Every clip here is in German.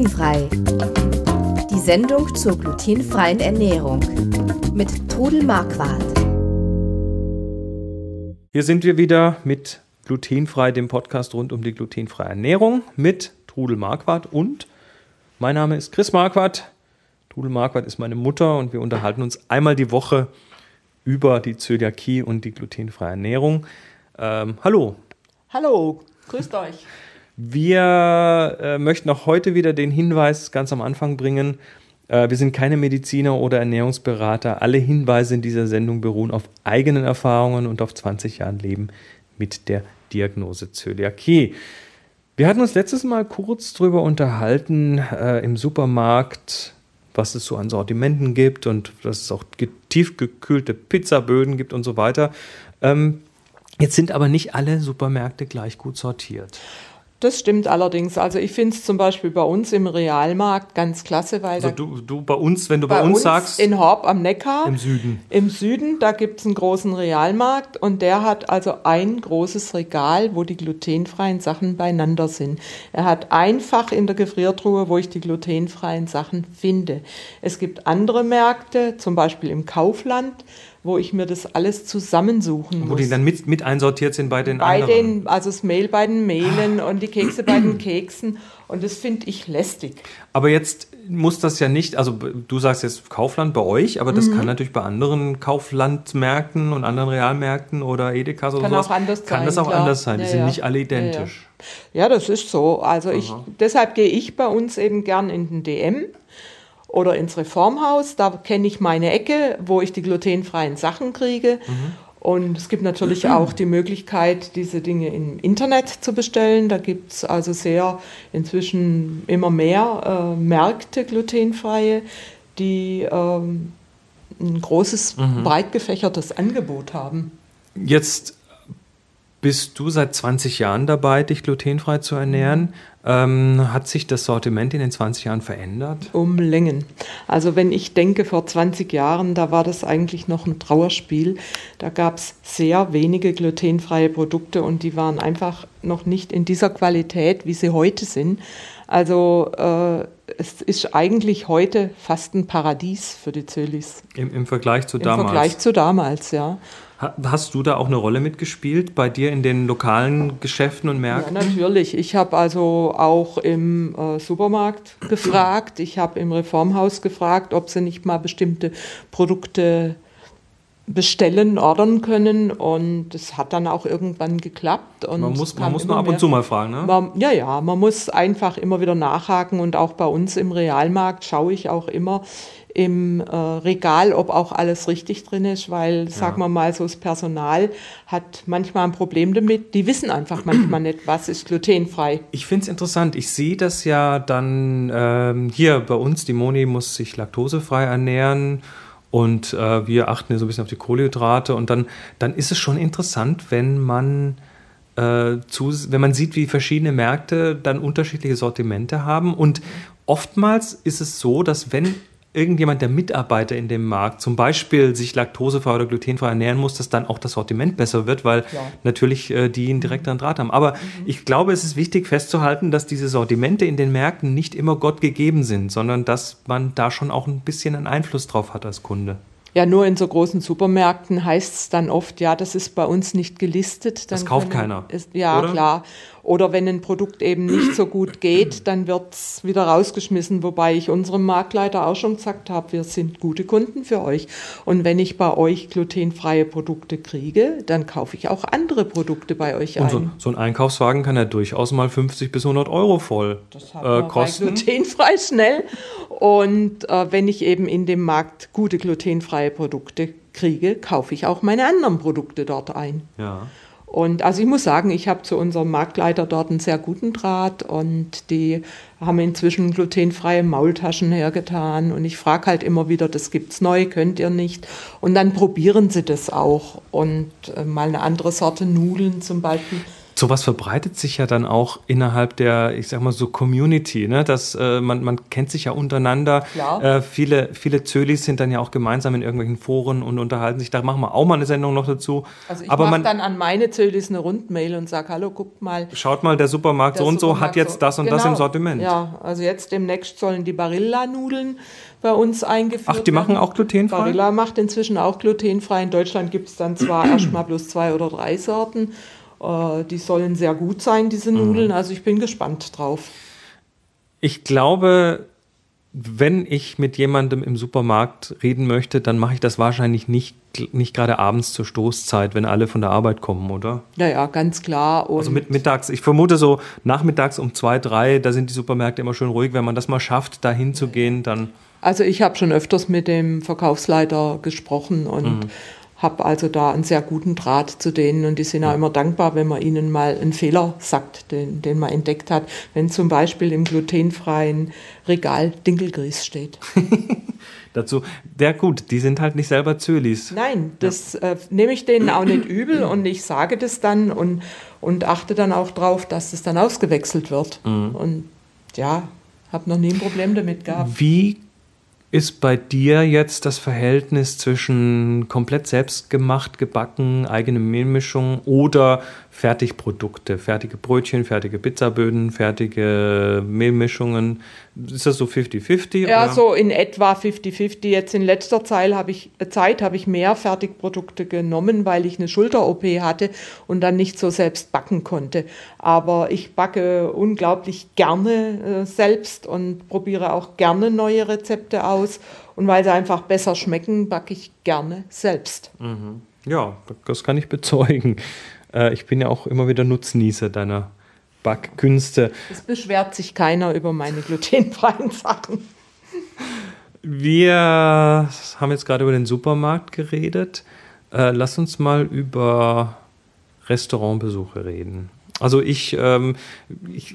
Glutenfrei. Die Sendung zur glutenfreien Ernährung mit Trudel Marquardt. Hier sind wir wieder mit Glutenfrei, dem Podcast rund um die glutenfreie Ernährung mit Trudel Marquardt und mein Name ist Chris Marquardt. Trudel Marquardt ist meine Mutter und wir unterhalten uns einmal die Woche über die Zöliakie und die glutenfreie Ernährung. Ähm, hallo. Hallo, grüßt euch. Wir äh, möchten auch heute wieder den Hinweis ganz am Anfang bringen. Äh, wir sind keine Mediziner oder Ernährungsberater. Alle Hinweise in dieser Sendung beruhen auf eigenen Erfahrungen und auf 20 Jahren Leben mit der Diagnose Zöliakie. Wir hatten uns letztes Mal kurz darüber unterhalten äh, im Supermarkt, was es so an Sortimenten gibt und dass es auch tiefgekühlte Pizzaböden gibt und so weiter. Ähm, jetzt sind aber nicht alle Supermärkte gleich gut sortiert. Das stimmt allerdings. Also ich finde es zum Beispiel bei uns im Realmarkt ganz klasse, weil also du, du bei uns, wenn du bei, bei uns, uns, sagst. In Horb am Neckar. Im Süden. Im Süden, da gibt es einen großen Realmarkt und der hat also ein großes Regal, wo die glutenfreien Sachen beieinander sind. Er hat einfach in der Gefriertruhe, wo ich die glutenfreien Sachen finde. Es gibt andere Märkte, zum Beispiel im Kaufland wo ich mir das alles zusammensuchen muss. Wo die dann mit, mit einsortiert sind bei den bei anderen? Den, also das Mehl bei den Mehlen und die Kekse bei den Keksen. Und das finde ich lästig. Aber jetzt muss das ja nicht, also du sagst jetzt Kaufland bei euch, aber das mhm. kann natürlich bei anderen Kauflandmärkten und anderen Realmärkten oder Edekas oder kann sowas, auch anders kann sein, das auch klar. anders sein. Die ja, sind ja. nicht alle identisch. Ja, ja. das ist so. Also ich, deshalb gehe ich bei uns eben gern in den DM oder ins Reformhaus. Da kenne ich meine Ecke, wo ich die glutenfreien Sachen kriege. Mhm. Und es gibt natürlich mhm. auch die Möglichkeit, diese Dinge im Internet zu bestellen. Da gibt es also sehr inzwischen immer mehr äh, Märkte glutenfreie, die ähm, ein großes, mhm. breit gefächertes Angebot haben. Jetzt bist du seit 20 Jahren dabei, dich glutenfrei zu ernähren. Ähm, hat sich das Sortiment in den 20 Jahren verändert? Um Längen. Also wenn ich denke, vor 20 Jahren, da war das eigentlich noch ein Trauerspiel. Da gab es sehr wenige glutenfreie Produkte und die waren einfach noch nicht in dieser Qualität, wie sie heute sind. Also äh, es ist eigentlich heute fast ein Paradies für die Zölis. Im, Im Vergleich zu Im damals? Im Vergleich zu damals, ja. Hast du da auch eine Rolle mitgespielt bei dir in den lokalen Geschäften und Märkten? Ja, natürlich. Ich habe also auch im äh, Supermarkt gefragt, ich habe im Reformhaus gefragt, ob sie nicht mal bestimmte Produkte bestellen, ordern können und es hat dann auch irgendwann geklappt. Und man muss, man muss mal ab und zu mal fragen, ne? Man, ja, ja, man muss einfach immer wieder nachhaken und auch bei uns im Realmarkt schaue ich auch immer, im äh, Regal, ob auch alles richtig drin ist, weil, ja. sagen wir mal, so das Personal hat manchmal ein Problem damit. Die wissen einfach manchmal nicht, was ist glutenfrei. Ich finde es interessant. Ich sehe das ja dann ähm, hier bei uns. Die Moni muss sich laktosefrei ernähren und äh, wir achten so ein bisschen auf die Kohlenhydrate. Und dann, dann ist es schon interessant, wenn man äh, zu, wenn man sieht, wie verschiedene Märkte dann unterschiedliche Sortimente haben. Und oftmals ist es so, dass wenn irgendjemand, der Mitarbeiter in dem Markt zum Beispiel sich laktosefrei oder glutenfrei ernähren muss, dass dann auch das Sortiment besser wird, weil ja. natürlich äh, die einen direkteren Draht haben. Aber mhm. ich glaube, es ist wichtig festzuhalten, dass diese Sortimente in den Märkten nicht immer Gott gegeben sind, sondern dass man da schon auch ein bisschen einen Einfluss drauf hat als Kunde. Ja, nur in so großen Supermärkten heißt es dann oft, ja, das ist bei uns nicht gelistet. das kauft keiner. Ist, ja, oder? klar. Oder wenn ein Produkt eben nicht so gut geht, dann wird es wieder rausgeschmissen, wobei ich unserem Marktleiter auch schon gesagt habe, wir sind gute Kunden für euch. Und wenn ich bei euch glutenfreie Produkte kriege, dann kaufe ich auch andere Produkte bei euch ein. So, so ein Einkaufswagen kann ja durchaus mal 50 bis 100 Euro voll das hat äh, kosten. Glutenfrei schnell. Und äh, wenn ich eben in dem Markt gute glutenfreie Produkte kriege, kaufe ich auch meine anderen Produkte dort ein. Ja. Und also ich muss sagen, ich habe zu unserem Marktleiter dort einen sehr guten Draht und die haben inzwischen glutenfreie Maultaschen hergetan und ich frage halt immer wieder, das gibt's neu, könnt ihr nicht? Und dann probieren sie das auch und äh, mal eine andere Sorte Nudeln zum Beispiel. Sowas verbreitet sich ja dann auch innerhalb der, ich sag mal so Community, ne? Das, äh, man, man kennt sich ja untereinander. Äh, viele, viele Zölis sind dann ja auch gemeinsam in irgendwelchen Foren und unterhalten sich. Da machen wir auch mal eine Sendung noch dazu. Also ich mache dann an meine Zölis eine Rundmail und sage, hallo, guckt mal. Schaut mal, der Supermarkt der so und so hat jetzt das und genau. das im. Sortiment. Ja, also jetzt demnächst sollen die Barilla-Nudeln bei uns eingeführt Ach, die machen auch glutenfrei? Barilla macht inzwischen auch glutenfrei. In Deutschland gibt es dann zwar erstmal bloß zwei oder drei Sorten. Äh, die sollen sehr gut sein, diese Nudeln. Mhm. Also ich bin gespannt drauf. Ich glaube, wenn ich mit jemandem im Supermarkt reden möchte, dann mache ich das wahrscheinlich nicht, nicht gerade abends zur Stoßzeit, wenn alle von der Arbeit kommen, oder? Ja, ja, ganz klar. Und also mit mittags, ich vermute so nachmittags um zwei, drei, da sind die Supermärkte immer schön ruhig. Wenn man das mal schafft, da hinzugehen, dann. Also ich habe schon öfters mit dem Verkaufsleiter gesprochen und mhm habe also da einen sehr guten Draht zu denen und die sind auch immer dankbar, wenn man ihnen mal einen Fehler sagt, den, den man entdeckt hat. Wenn zum Beispiel im glutenfreien Regal Dinkelgrieß steht. Dazu, der gut, die sind halt nicht selber Zölis. Nein, das ja. äh, nehme ich denen auch nicht übel und ich sage das dann und, und achte dann auch drauf, dass das dann ausgewechselt wird. Mhm. Und ja, habe noch nie ein Problem damit gehabt. Wie ist bei dir jetzt das Verhältnis zwischen komplett selbstgemacht, gebacken, eigene Mehlmischung oder Fertigprodukte, fertige Brötchen, fertige Pizzaböden, fertige Mehlmischungen. Ist das so 50-50? Ja, oder? so in etwa 50-50. Jetzt in letzter Zeit habe ich, Zeit habe ich mehr Fertigprodukte genommen, weil ich eine Schulter-OP hatte und dann nicht so selbst backen konnte. Aber ich backe unglaublich gerne äh, selbst und probiere auch gerne neue Rezepte aus. Und weil sie einfach besser schmecken, backe ich gerne selbst. Mhm. Ja, das kann ich bezeugen. Äh, ich bin ja auch immer wieder Nutznießer deiner Backkünste. Es beschwert sich keiner über meine glutenfreien Sachen. Wir haben jetzt gerade über den Supermarkt geredet. Äh, lass uns mal über Restaurantbesuche reden. Also ich, ähm, ich,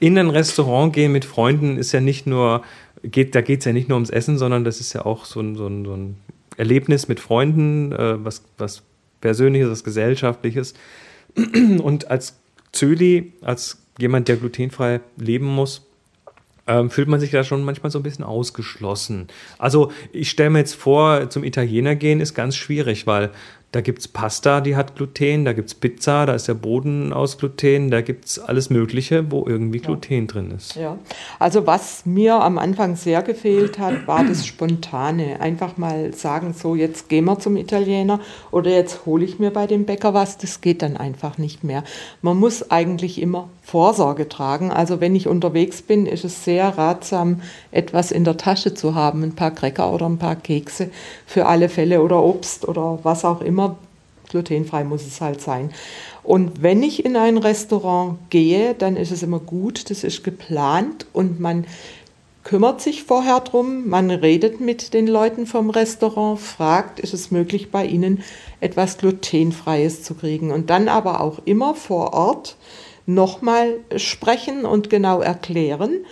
in ein Restaurant gehen mit Freunden ist ja nicht nur, geht, da geht es ja nicht nur ums Essen, sondern das ist ja auch so ein, so ein, so ein Erlebnis mit Freunden, äh, was, was Persönliches, was Gesellschaftliches. Und als Zöli, als jemand, der glutenfrei leben muss, ähm, fühlt man sich da schon manchmal so ein bisschen ausgeschlossen. Also ich stelle mir jetzt vor, zum Italiener gehen ist ganz schwierig, weil da gibt es Pasta, die hat Gluten, da gibt es Pizza, da ist der Boden aus Gluten, da gibt es alles Mögliche, wo irgendwie Gluten ja. drin ist. Ja, also was mir am Anfang sehr gefehlt hat, war das Spontane. Einfach mal sagen, so jetzt gehen wir zum Italiener oder jetzt hole ich mir bei dem Bäcker was, das geht dann einfach nicht mehr. Man muss eigentlich immer Vorsorge tragen. Also wenn ich unterwegs bin, ist es sehr ratsam, etwas in der Tasche zu haben, ein paar Cracker oder ein paar Kekse für alle Fälle oder Obst oder was auch immer. Glutenfrei muss es halt sein. Und wenn ich in ein Restaurant gehe, dann ist es immer gut, das ist geplant und man kümmert sich vorher drum, man redet mit den Leuten vom Restaurant, fragt, ist es möglich bei ihnen etwas glutenfreies zu kriegen und dann aber auch immer vor Ort nochmal sprechen und genau erklären.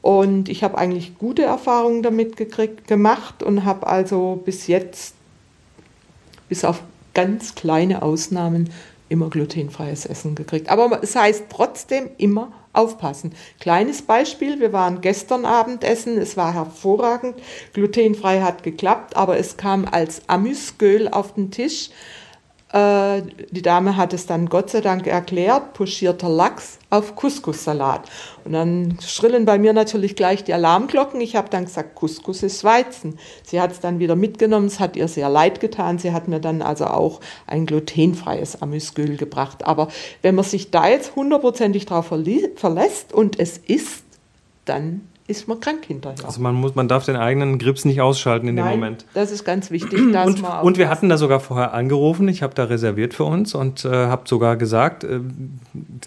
Und ich habe eigentlich gute Erfahrungen damit gekriegt, gemacht und habe also bis jetzt, bis auf ganz kleine Ausnahmen, immer glutenfreies Essen gekriegt. Aber es heißt trotzdem immer aufpassen. Kleines Beispiel, wir waren gestern Abendessen, es war hervorragend, glutenfrei hat geklappt, aber es kam als Amüsgöl auf den Tisch äh, die Dame hat es dann Gott sei Dank erklärt, pochierter Lachs auf Couscous-Salat. Und dann schrillen bei mir natürlich gleich die Alarmglocken. Ich habe dann gesagt, Couscous ist Weizen. Sie hat es dann wieder mitgenommen, es hat ihr sehr leid getan. Sie hat mir dann also auch ein glutenfreies Amüsgül gebracht. Aber wenn man sich da jetzt hundertprozentig drauf verlässt und es isst, dann ist man krank hinterher. Also man muss, man darf den eigenen Grips nicht ausschalten in Nein, dem Moment. Das ist ganz wichtig. und, und wir hatten da sogar vorher angerufen. Ich habe da reserviert für uns und äh, habe sogar gesagt, äh,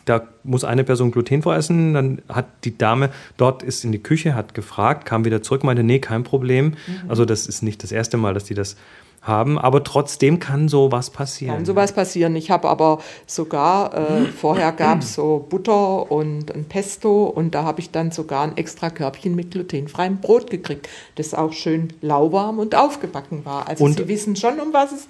da muss eine Person glutenfrei essen. Dann hat die Dame dort ist in die Küche, hat gefragt, kam wieder zurück, meinte, nee, kein Problem. Mhm. Also das ist nicht das erste Mal, dass die das haben, aber trotzdem kann sowas passieren. Kann sowas passieren. Ich habe aber sogar, äh, vorher gab es so Butter und ein Pesto und da habe ich dann sogar ein extra Körbchen mit glutenfreiem Brot gekriegt, das auch schön lauwarm und aufgebacken war. Also und Sie wissen schon, um was es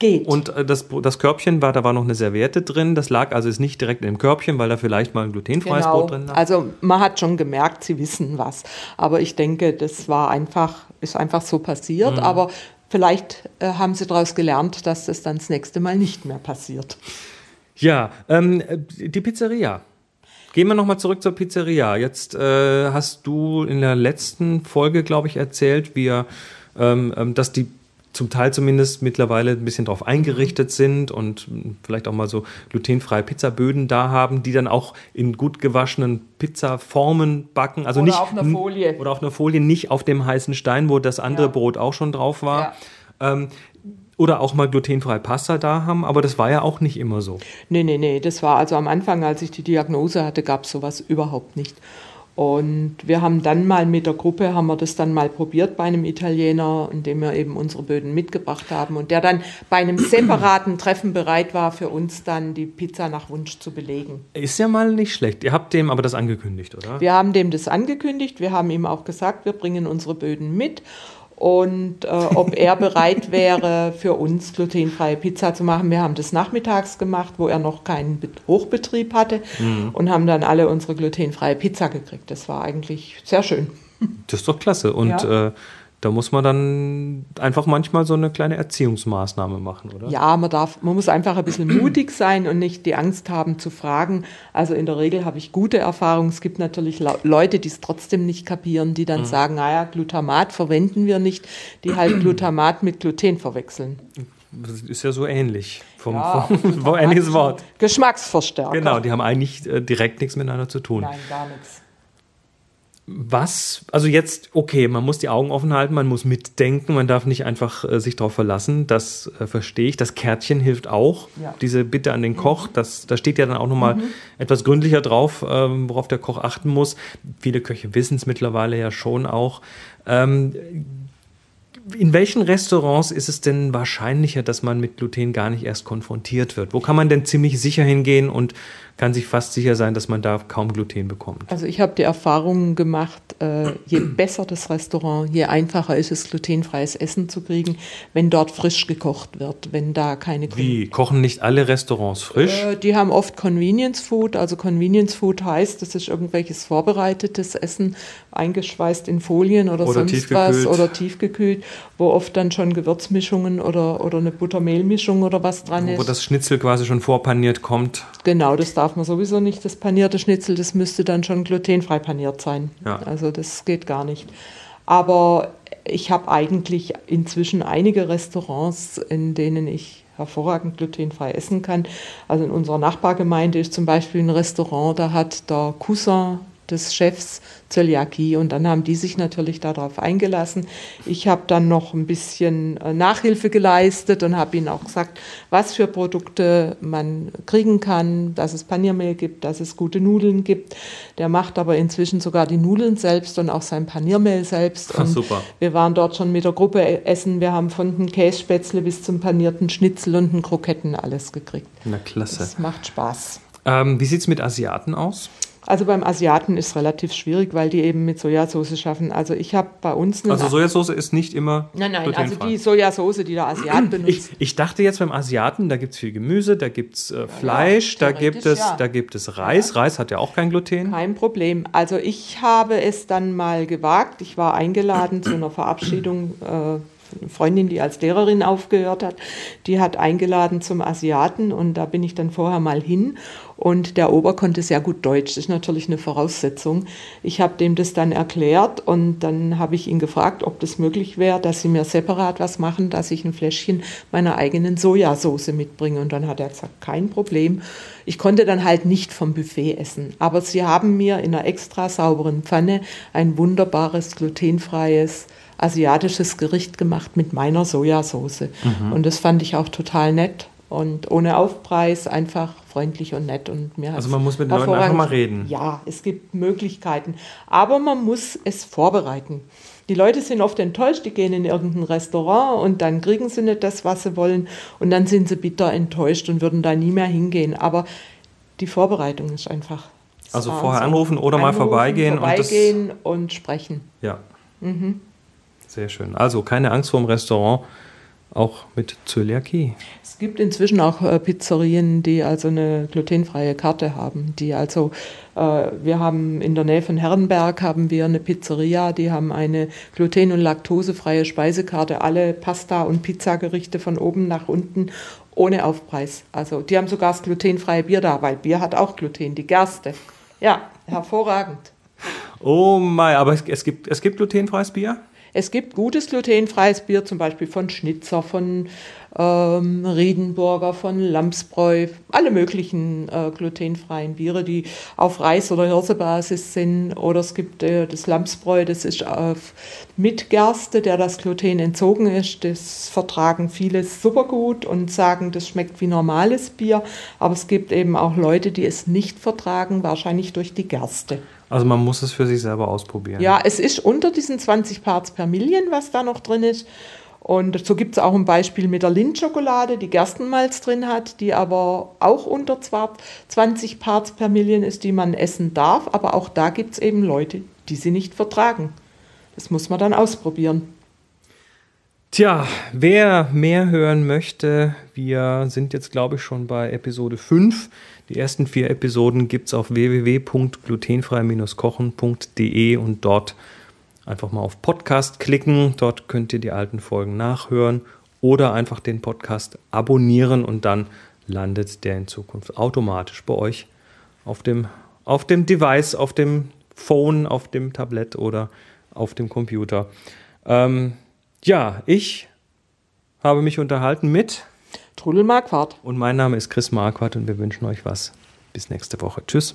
Geht. Und äh, das, das Körbchen war, da war noch eine Serviette drin. Das lag also ist nicht direkt in dem Körbchen, weil da vielleicht mal ein glutenfreies genau. Brot drin lag. Also man hat schon gemerkt, sie wissen was. Aber ich denke, das war einfach, ist einfach so passiert. Mhm. Aber vielleicht äh, haben sie daraus gelernt, dass das dann das nächste Mal nicht mehr passiert. Ja, ähm, die Pizzeria. Gehen wir nochmal zurück zur Pizzeria. Jetzt äh, hast du in der letzten Folge, glaube ich, erzählt, wie, ähm, ähm, dass die zum Teil zumindest mittlerweile ein bisschen darauf eingerichtet sind und vielleicht auch mal so glutenfreie Pizzaböden da haben, die dann auch in gut gewaschenen Pizzaformen backen. Also Oder nicht, auf einer Folie. Oder auf einer Folie, nicht auf dem heißen Stein, wo das andere Ja. Brot auch schon drauf war. Ähm, oder auch mal glutenfreie Pasta da haben, aber das war ja auch nicht immer so. Nee, nee, nee. Das war also am Anfang, als ich die Diagnose hatte, gab es sowas überhaupt nicht. Und wir haben dann mal mit der Gruppe, haben wir das dann mal probiert bei einem Italiener, indem wir eben unsere Böden mitgebracht haben und der dann bei einem separaten Treffen bereit war, für uns dann die Pizza nach Wunsch zu belegen. Ist ja mal nicht schlecht. Ihr habt dem aber das angekündigt, oder? Wir haben dem das angekündigt, wir haben ihm auch gesagt, wir bringen unsere Böden mit und äh, ob er bereit wäre, für uns glutenfreie Pizza zu machen. Wir haben das nachmittags gemacht, wo er noch keinen Bet- Hochbetrieb hatte und haben dann alle unsere glutenfreie Pizza gekriegt. Das war eigentlich sehr schön. Das ist doch klasse. Und Ja. äh, da muss man dann einfach manchmal so eine kleine Erziehungsmaßnahme machen, oder? Ja, man darf, man muss einfach ein bisschen mutig sein und nicht die Angst haben zu fragen. Also in der Regel habe ich gute Erfahrungen. Es gibt natürlich Le- Leute, die es trotzdem nicht kapieren, die dann sagen, naja, Glutamat verwenden wir nicht, die halt Glutamat mit Gluten verwechseln. Das ist ja so ähnlich. Vom, Ja, vom, ähnliches Wort. Geschmacksverstärker. Genau, die haben eigentlich äh, direkt nichts miteinander zu tun. Nein, gar nichts. Was, also jetzt, okay, man muss die Augen offen halten, man muss mitdenken, man darf nicht einfach äh, sich darauf verlassen, das äh, verstehe ich. Das Kärtchen hilft auch, Ja. Mhm. diese Bitte an den Koch, das, da steht ja dann auch nochmal etwas gründlicher drauf, ähm, worauf der Koch achten muss. Viele Köche wissen es mittlerweile ja schon auch. Ähm, in welchen Restaurants ist es denn wahrscheinlicher, dass man mit Gluten gar nicht erst konfrontiert wird? Wo kann man denn ziemlich sicher hingehen und kann sich fast sicher sein, dass man da kaum Gluten bekommt? Also ich habe die Erfahrung gemacht, äh, je besser das Restaurant, je einfacher ist es, glutenfreies Essen zu kriegen, wenn dort frisch gekocht wird, wenn da keine Wie? Kochen nicht alle Restaurants frisch? Äh, die haben oft Convenience Food. Also Convenience Food heißt, das ist irgendwelches vorbereitetes Essen, eingeschweißt in Folien oder, Oder sonst tiefgekühlt. was oder tiefgekühlt, wo oft dann schon Gewürzmischungen oder, oder eine Buttermehlmischung oder was dran Wo ist. das Schnitzel quasi schon vorpaniert kommt. Genau, das darf man sowieso nicht. Das panierte Schnitzel, das müsste dann schon glutenfrei paniert sein. Ja. Also das geht gar nicht. Aber ich habe eigentlich inzwischen einige Restaurants, in denen ich hervorragend glutenfrei essen kann. Also in unserer Nachbargemeinde ist zum Beispiel ein Restaurant, da hat der Cousin des Chefs Zöliakie und dann haben die sich natürlich darauf eingelassen. Ich habe dann noch ein bisschen äh, Nachhilfe geleistet und habe ihnen auch gesagt, was für Produkte man kriegen kann, dass es Paniermehl gibt, dass es gute Nudeln gibt. Der macht aber inzwischen sogar die Nudeln selbst und auch sein Paniermehl selbst. Und super. Wir waren dort schon mit der Gruppe essen. Wir haben von den Kässpätzle bis zum panierten Schnitzel und den Kroketten alles gekriegt. Na klasse. Das macht Spaß. Ähm, wie sieht es mit Asiaten aus? Also beim Asiaten ist relativ schwierig, weil die eben mit Sojasauce schaffen. Also ich habe bei uns eine Also Sojasauce ist nicht immer Nein, nein, also die Sojasauce, die der Asiat ich, benutzt. ich dachte jetzt beim Asiaten, da gibt es viel Gemüse, da gibt es äh, Fleisch, da, gibt es, ja. da gibt es Reis. Reis hat ja auch kein Gluten. Kein Problem. Also ich habe es dann mal gewagt. Ich war eingeladen zu einer Verabschiedung. Äh, eine Freundin, die als Lehrerin aufgehört hat, die hat eingeladen zum Asiaten und da bin ich dann vorher mal hin und der Ober konnte sehr gut Deutsch. Das ist natürlich eine Voraussetzung. Ich habe dem das dann erklärt und dann habe ich ihn gefragt, ob das möglich wäre, dass sie mir separat was machen, dass ich ein Fläschchen meiner eigenen Sojasauce mitbringe. Und dann hat er gesagt, kein Problem. Ich konnte dann halt nicht vom Buffet essen, aber sie haben mir in einer extra sauberen Pfanne ein wunderbares glutenfreies asiatisches Gericht gemacht mit meiner Sojasauce. Und das fand ich auch total nett und ohne Aufpreis, einfach freundlich und nett. Und mir Also man muss mit den Leuten einfach mal reden. Ja, es gibt Möglichkeiten, aber man muss es vorbereiten. Die Leute sind oft enttäuscht, die gehen in irgendein Restaurant und dann kriegen sie nicht das, was sie wollen und dann sind sie bitter enttäuscht und würden da nie mehr hingehen. Aber die Vorbereitung ist einfach. Also vorher anrufen oder mal vorbeigehen und vorbeigehen und, sprechen. Ja. Mhm. Sehr schön. Also keine Angst vor dem Restaurant. Auch mit Zöliakie. Es gibt inzwischen auch äh, Pizzerien, die also eine glutenfreie Karte haben. Die also, äh, wir haben in der Nähe von Herrenberg haben wir eine Pizzeria, die haben eine gluten- und laktosefreie Speisekarte, alle Pasta- und Pizzagerichte von oben nach unten ohne Aufpreis. Also die haben sogar das glutenfreie Bier da, weil Bier hat auch Gluten, die Gerste. Ja, hervorragend. Oh mein, aber es, es, gibt, es gibt glutenfreies Bier? Es gibt gutes glutenfreies Bier, zum Beispiel von Schnitzer, von ähm, Riedenburger, von Lamsbräu, alle möglichen äh, glutenfreien Biere, die auf Reis- oder Hirsebasis sind. Oder es gibt äh, das Lamsbräu, das ist auf, mit Gerste, der das Gluten entzogen ist. Das vertragen viele super gut und sagen, das schmeckt wie normales Bier. Aber es gibt eben auch Leute, die es nicht vertragen, wahrscheinlich durch die Gerste. Also man muss es für sich selber ausprobieren. Ja, es ist unter diesen 20 Parts per Million, was da noch drin ist. Und so gibt es auch ein Beispiel mit der Lindschokolade, die Gerstenmalz drin hat, die aber auch unter 20 Parts per Million ist, die man essen darf. Aber auch da gibt es eben Leute, die sie nicht vertragen. Das muss man dann ausprobieren. Tja, wer mehr hören möchte, wir sind jetzt, glaube ich, schon bei Episode 5. Die ersten vier Episoden gibt es auf www.glutenfrei-kochen.de und dort einfach mal auf Podcast klicken. Dort könnt ihr die alten Folgen nachhören oder einfach den Podcast abonnieren und dann landet der in Zukunft automatisch bei euch auf dem, auf dem Device, auf dem Phone, auf dem Tablet oder auf dem Computer. Ähm, ja, ich habe mich unterhalten mit Trudel Marquardt. Und mein Name ist Chris Marquardt und wir wünschen euch was. Bis nächste Woche. Tschüss.